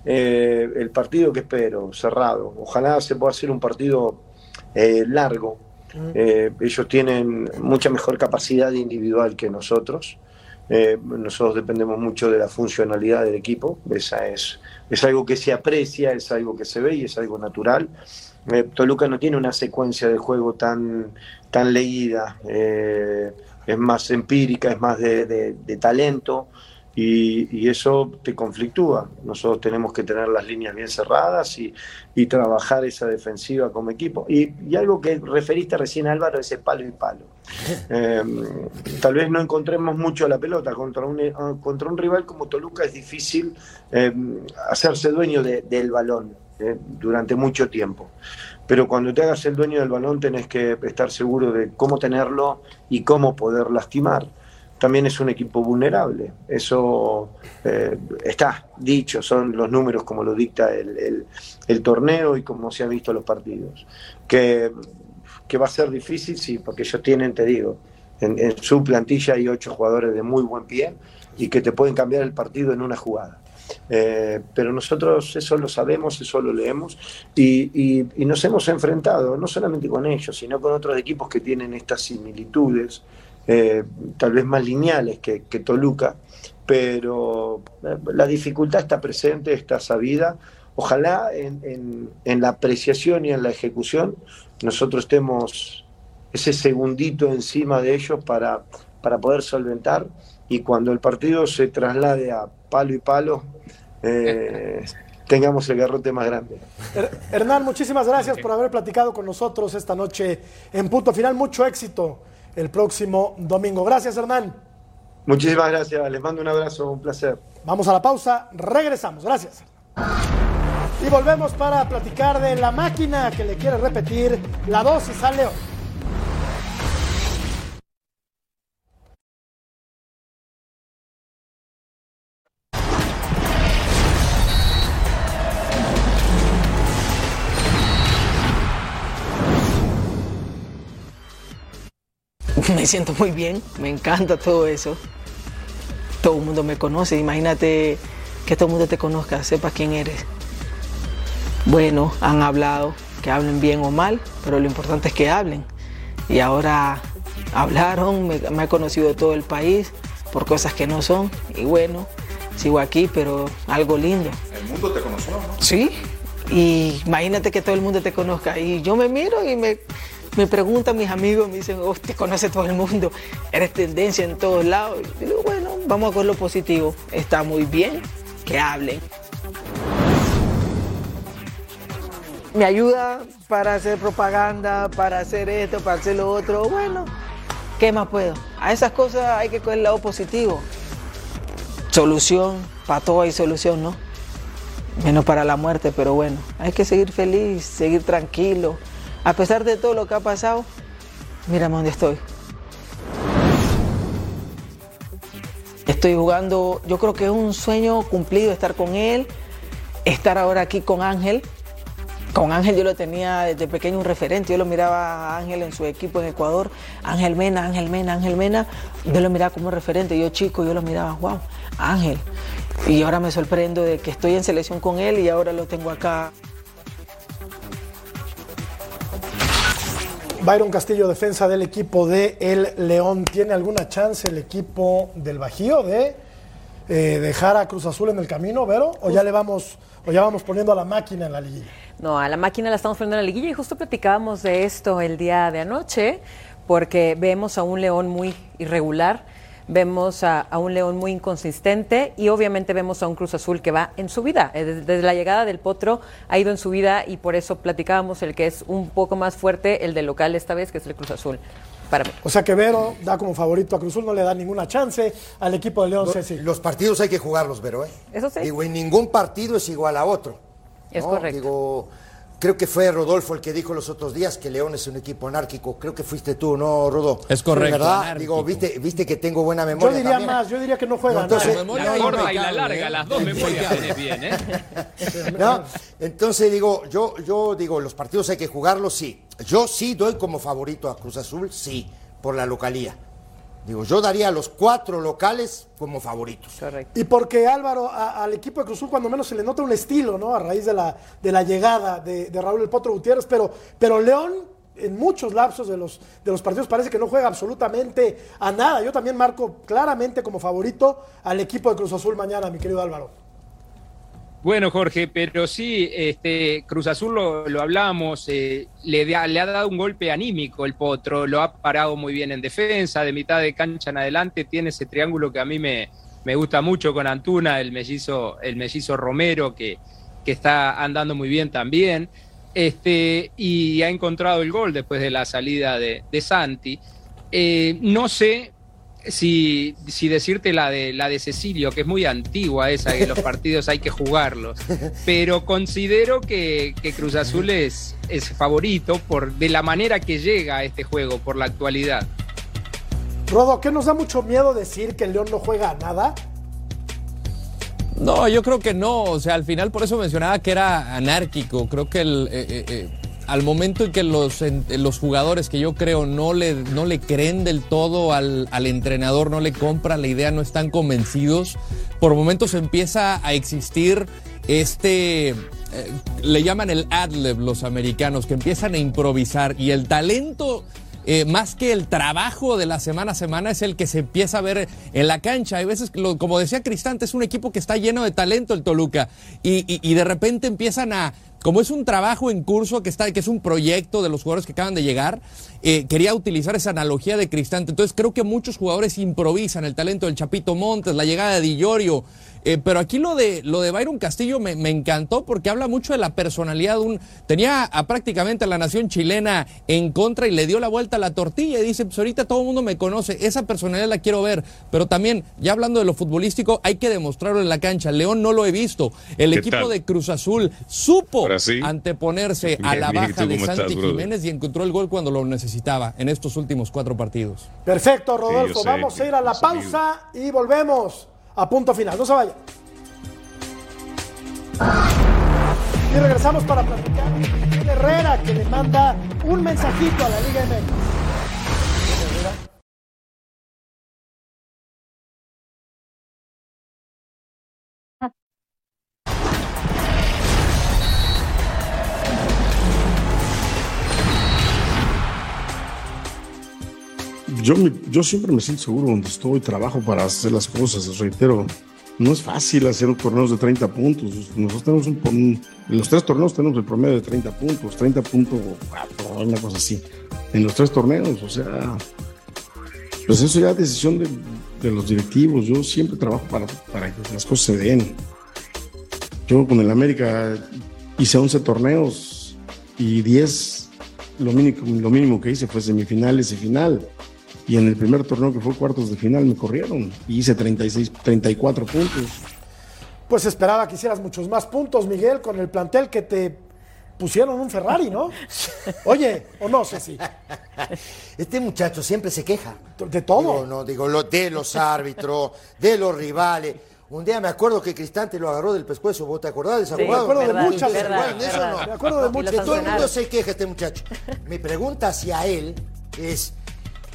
el partido que espero, cerrado, ojalá se pueda hacer un partido largo. ellos tienen mucha mejor capacidad individual que nosotros. Eh, nosotros dependemos mucho de la funcionalidad del equipo, esa es, es algo que se aprecia, es algo que se ve y es algo natural. Eh, Toluca no tiene una secuencia de juego tan, tan leída, eh, es más empírica, es más de, de- de talento y, y eso te conflictúa. Nosotros tenemos que tener las líneas bien cerradas y, y trabajar esa defensiva como equipo. Y, y algo que referiste recién Álvaro, ese palo y palo. Eh, tal vez no encontremos mucho la pelota contra un, eh, contra un rival como Toluca es difícil eh, hacerse dueño de- del balón eh, durante mucho tiempo pero cuando te hagas el dueño del balón tenés que estar seguro de cómo tenerlo y cómo poder lastimar. También es un equipo vulnerable, eso eh, está dicho, son los números como lo dicta el, torneo y como se han visto los partidos. Que, va a ser difícil, sí, porque ellos tienen, te digo, en, su plantilla hay ocho jugadores de muy buen pie y que te pueden cambiar el partido en una jugada. Eh, pero nosotros eso lo sabemos, eso lo leemos y nos hemos enfrentado no solamente con ellos, sino con otros equipos que tienen estas similitudes, eh, tal vez más lineales que, que Toluca, pero eh, la dificultad está presente, está sabida. Ojalá en, en- en la apreciación y en la ejecución nosotros estemos ese segundito encima de ellos para, para poder solventar y cuando el partido se traslade a palo y palo, eh, tengamos el garrote más grande. Her- Hernán, muchísimas gracias por haber platicado con nosotros esta noche en punto final. Mucho éxito el próximo domingo. Gracias, Hernán. Muchísimas gracias, les mando un abrazo, un placer. Vamos a la pausa, regresamos. Gracias. Y volvemos para platicar de la máquina que le quiere repetir la dosis al León. Me siento muy bien, me encanta todo eso. Todo el mundo me conoce, imagínate que todo el mundo te conozca, sepa quién eres. Bueno, han hablado, que hablen bien o mal, pero lo importante es que hablen. Y ahora hablaron, me, me ha conocido todo el país por cosas que no son. Y bueno, sigo aquí, pero algo lindo. El mundo te conoció, ¿no? Sí, y imagínate que todo el mundo te conozca. Y yo me miro y me, me preguntan mis amigos, me dicen, oh, te conoce todo el mundo, eres tendencia en todos lados. Y digo, bueno, vamos a con lo positivo. Está muy bien que hablen. Me ayuda para hacer propaganda, para hacer esto, para hacer lo otro. Bueno, ¿qué más puedo? A esas cosas hay que coger el lado positivo. Solución, para todo hay solución, ¿no? menos para la muerte, pero bueno, hay que seguir feliz, seguir tranquilo. A pesar de todo lo que ha pasado, mírame dónde estoy. Estoy jugando, yo creo que es un sueño cumplido estar con él, estar ahora aquí con Ángel. Con Ángel yo lo tenía desde pequeño un referente, yo lo miraba a Ángel en su equipo en Ecuador, Ángel Mena, Ángel Mena, Ángel Mena, yo lo miraba como referente, yo chico, yo lo miraba, wow, Ángel. Y ahora me sorprendo de que estoy en selección con él y ahora lo tengo acá. Byron Castillo, defensa del equipo de El León. ¿Tiene alguna chance el equipo del Bajío de eh, dejar a Cruz Azul en el camino, Vero? ¿O ya le vamos, o ya vamos poniendo a la máquina en la liguilla? No, a la máquina la estamos poniendo en la liguilla y justo platicábamos de esto el día de anoche, porque vemos a un León muy irregular, vemos a, a un León muy inconsistente y obviamente vemos a un Cruz Azul que va en su vida. Eh, Desde, desde la llegada del Potro ha ido en su vida y por eso platicábamos el que es un poco más fuerte, el del local esta vez, que es el Cruz Azul. Para mí. O sea que Vero da como favorito a Cruz Azul, no le da ninguna chance al equipo de León. Ceci. Los partidos hay que jugarlos, Vero, ¿eh? Eso sí. Digo, y ningún partido es igual a otro. Es ¿no? correcto. Digo, creo que fue Rodolfo el que dijo los otros días que León es un equipo anárquico. Creo que fuiste tú, ¿no, Rodolfo? Es correcto, ¿Verdad? anárquico. Digo, viste, viste que tengo buena Yo memoria. diría también? más, yo diría que no juega No, entonces- nada. memoria La corta y la larga, ¿eh? las dos memorias bien, ¿eh? ¿No? Entonces digo, yo, yo digo, los partidos hay que jugarlos, sí. Yo sí doy como favorito a Cruz Azul, sí, por la localía. Digo, yo daría a los cuatro locales como favoritos. Correcto. Y porque Álvaro, a- al equipo de Cruz Azul cuando menos se le nota un estilo, ¿no? A raíz de la, de la llegada de, de Raúl El Potro Gutiérrez, pero, pero León en muchos lapsos de los, de los partidos parece que no juega absolutamente a nada. Yo también marco claramente como favorito al equipo de Cruz Azul mañana, mi querido Álvaro. Bueno, Jorge, pero sí, este, Cruz Azul lo, lo hablamos, eh, le, le, ha dado un golpe anímico el Potro, lo ha parado muy bien en defensa, de mitad de cancha en adelante, tiene ese triángulo que a mí me, me gusta mucho con Antuna, el mellizo, el mellizo Romero, que, que está andando muy bien también, este, y ha encontrado el gol después de la salida de, de Santi. Eh, no sé si, si decirte la de, la de Cecilio, que es muy antigua esa, que los partidos hay que jugarlos, pero considero que, que Cruz Azul es, es favorito por, de la manera que llega a este juego, por la actualidad. Rodo, ¿qué nos da mucho miedo decir que el León no juega a nada? No, yo creo que no. O sea, al final por eso mencionaba que era anárquico. Creo que el, eh, eh, al momento en que los, los jugadores que yo creo no le, no le creen del todo al, al, entrenador, no le compran la idea, no están convencidos, por momentos empieza a existir este, eh, le llaman el adlib los americanos, que empiezan a improvisar y el talento eh, más que el trabajo de la semana a semana, es el que se empieza a ver en la cancha. Hay veces, como decía Cristante, es un equipo que está lleno de talento el Toluca y, y de repente empiezan a, como es un trabajo en curso que está, que es un proyecto de los jugadores que acaban de llegar, eh, quería utilizar esa analogía de Cristante. Entonces creo que muchos jugadores improvisan el talento del Chapito Montes, la llegada de Di Llorio. Eh, pero aquí lo de, lo de Byron Castillo me, me, encantó porque habla mucho de la personalidad de un... Tenía a prácticamente a la nación chilena en contra y le dio la vuelta a la tortilla y dice, pues ahorita todo el mundo me conoce, esa personalidad la quiero ver. Pero también, ya hablando de lo futbolístico, hay que demostrarlo en la cancha. León no lo he visto. El equipo tal? de Cruz Azul supo sí? anteponerse bien, a la baja de Santi estás, Jiménez y encontró el gol cuando lo necesitaba en estos últimos cuatro partidos. Perfecto, Rodolfo. Sí, Vamos a ir a la pausa y volvemos a punto final. No se vaya. Y regresamos para platicar con Herrera, que le manda un mensajito a la Liga MX. Yo, yo siempre me siento seguro donde estoy, trabajo para hacer las cosas, reitero, no es fácil hacer torneos de 30 puntos. Nosotros tenemos un, un, en los tres torneos tenemos el promedio de 30 puntos, 30.4, una cosa así. En los tres torneos, o sea, pues eso ya es decisión de, de, los directivos. Yo siempre trabajo para, para que las cosas se den. Yo con el América hice 11 torneos y 10, lo mínimo, lo mínimo que hice fue semifinales y final y en el primer torneo que fue cuartos de final me corrieron y hice 36, 34 puntos. Pues esperaba que hicieras muchos más puntos, Miguel, con el plantel que te pusieron un Ferrari, ¿no? Oye, o no sé si. Este muchacho siempre se queja. De todo. Digo, no, digo, lo, de los árbitros, de los rivales. Un día me acuerdo que Cristante lo agarró del pescuezo, ¿vos te acordás de esa sí, jugada? Me acuerdo de muchas. Verdad, ¿De eso no? Me acuerdo de muchas. Que todo el mundo se queja este muchacho. Mi pregunta hacia él es,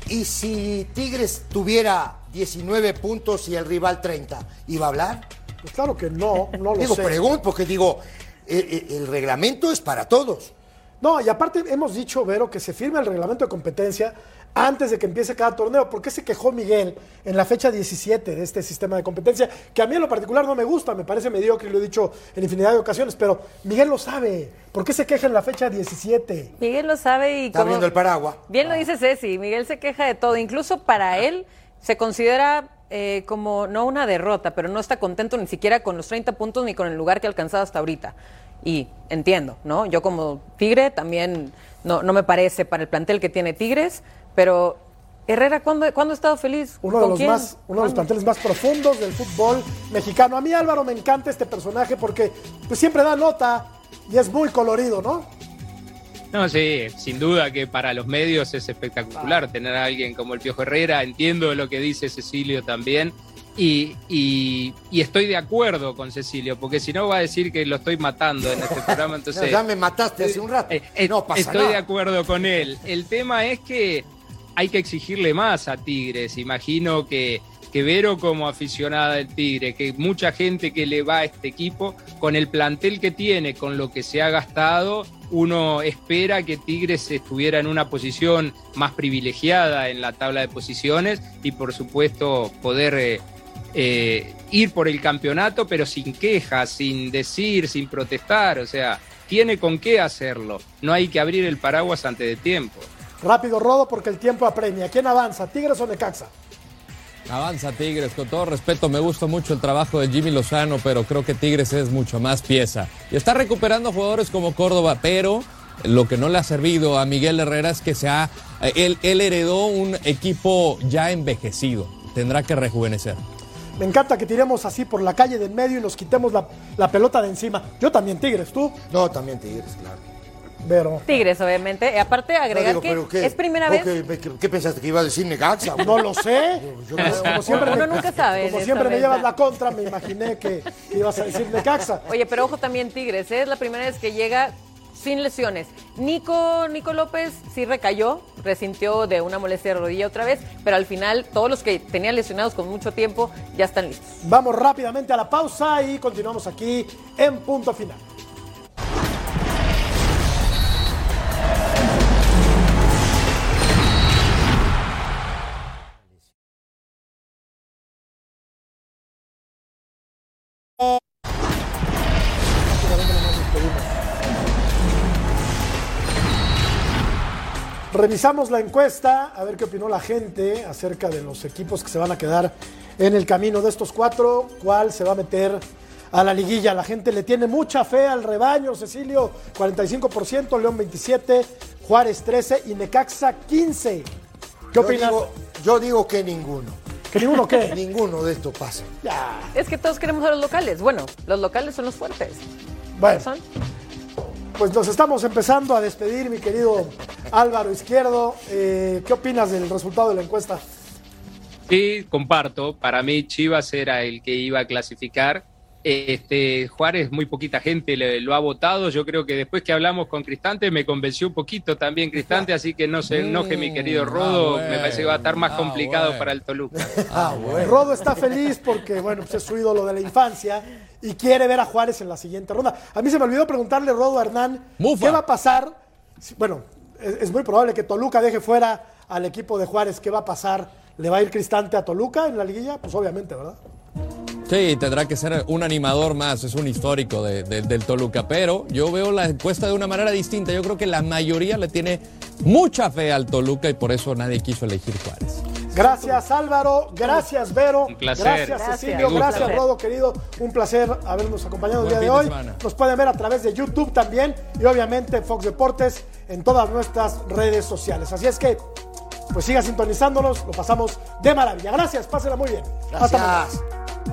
¿Y si Tigres tuviera 19 puntos y el rival 30, iba a hablar? Pues claro que no, no lo digo, sé. pregunto, porque digo, el, el, reglamento es para todos. No, y aparte hemos dicho, Vero, que se firme el reglamento de competencia antes de que empiece cada torneo. ¿Por qué se quejó Miguel en la fecha 17 de este sistema de competencia? Que a mí en lo particular no me gusta, me parece mediocre y lo he dicho en infinidad de ocasiones, pero Miguel lo sabe. ¿Por qué se queja en la fecha 17? Miguel lo sabe y... Está como... viendo el paraguas. Bien lo dice Ceci, Miguel se queja de todo. Incluso para él se considera eh, como no una derrota, pero no está contento ni siquiera con los 30 puntos ni con el lugar que ha alcanzado hasta ahorita. Y entiendo, ¿no? Yo como Tigre también no, no me parece para el plantel que tiene Tigres, pero Herrera, ¿cuándo, ¿cuándo ha estado feliz? Uno, de los, más, uno de los planteles más profundos del fútbol mexicano. A mí Álvaro me encanta este personaje porque pues, siempre da nota y es muy colorido, ¿no? No, sí, sin duda que para los medios es espectacular tener a alguien como el Piojo Herrera. Entiendo lo que dice Cecilio también. Y, y, y, estoy de acuerdo con Cecilio, porque si no va a decir que lo estoy matando en este programa. Entonces, no, ya me mataste hace un rato. Eh, eh, no pasa estoy nada. de acuerdo con él. El tema es que hay que exigirle más a Tigres. Imagino que, que Vero como aficionada del Tigre, que mucha gente que le va a este equipo, con el plantel que tiene, con lo que se ha gastado, uno espera que Tigres estuviera en una posición más privilegiada en la tabla de posiciones y por supuesto poder eh, eh, ir por el campeonato, pero sin quejas, sin decir, sin protestar, o sea, tiene con qué hacerlo, no hay que abrir el paraguas antes de tiempo. Rápido, Rodo, porque el tiempo apremia. ¿Quién avanza, Tigres o Necaxa? Avanza Tigres, con todo respeto, me gusta mucho el trabajo de Jimmy Lozano, pero creo que Tigres es mucho más pieza. Y está recuperando jugadores como Córdoba, pero lo que no le ha servido a Miguel Herrera es que se ha, él, él heredó un equipo ya envejecido. Tendrá que rejuvenecer. Me encanta que tiremos así por la calle del medio y nos quitemos la, la pelota de encima. Yo también Tigres, ¿tú? No, también Tigres, claro. Pero. Tigres, obviamente. Y aparte, agregar No, digo, que pero ¿qué? es primera ¿Vos vez. ¿Qué, qué- qué pensaste que iba a decir Necaxa? No lo sé. Yo. Como siempre, Uno me- nunca sabe Como siempre me llevas la contra, me imaginé que ibas a decir Necaxa. Oye, pero ojo también Tigres, ¿eh? es la primera vez que llega sin lesiones. Nico, Nico López sí recayó, resintió de una molestia de rodilla otra vez, pero al final todos los que tenían lesionados con mucho tiempo ya están listos. Vamos rápidamente a la pausa y continuamos aquí en punto final. Revisamos la encuesta, a ver qué opinó la gente acerca de los equipos que se van a quedar en el camino de estos cuatro, cuál se va a meter a la liguilla. La gente le tiene mucha fe al rebaño, Cecilio 45%, León 27%, Juárez 13% y Necaxa 15%. ¿Qué Yo opinas? digo, yo digo que ninguno. ¿Que ninguno qué? ninguno de estos pasa. Ya. Es que todos queremos a los locales. Bueno, los locales son los fuertes. Bueno, Son. pues nos estamos empezando a despedir, mi querido Álvaro Izquierdo. Eh, ¿Qué opinas del resultado de la encuesta? Sí, comparto. Para mí Chivas era el que iba a clasificar. Este Juárez, muy poquita gente le- lo ha votado. Yo creo que después que hablamos con Cristante me convenció un poquito también Cristante, así que no se enoje mi querido Rodo. ah, Me parece que va a estar más ah, complicado bueno. para el Toluca. Ah, bueno. Rodo está feliz porque, bueno, pues es su ídolo de la infancia y quiere ver a Juárez en la siguiente ronda. A mí se me olvidó preguntarle, Rodo a Hernán, Mufa. ¿qué va a pasar? Bueno, es, muy probable que Toluca deje fuera al equipo de Juárez. ¿Qué va a pasar? ¿Le va a ir Cristante a Toluca en la liguilla? Pues obviamente, ¿verdad? Sí, tendrá que ser un animador más, es un histórico de- del Toluca, pero yo veo la encuesta de una manera distinta. Yo creo que la mayoría le tiene mucha fe al Toluca y por eso nadie quiso elegir Juárez. Gracias Álvaro, gracias Vero, Un placer. gracias Gracias. Cecilio, gusta. gracias Rodo querido, un placer habernos acompañado el día de hoy. Nos pueden ver a través de YouTube también y obviamente Fox Deportes en todas nuestras redes sociales. Así es que, pues siga sintonizándonos, lo pasamos de maravilla. Gracias, pásenla muy bien. Hasta mañana. Gracias.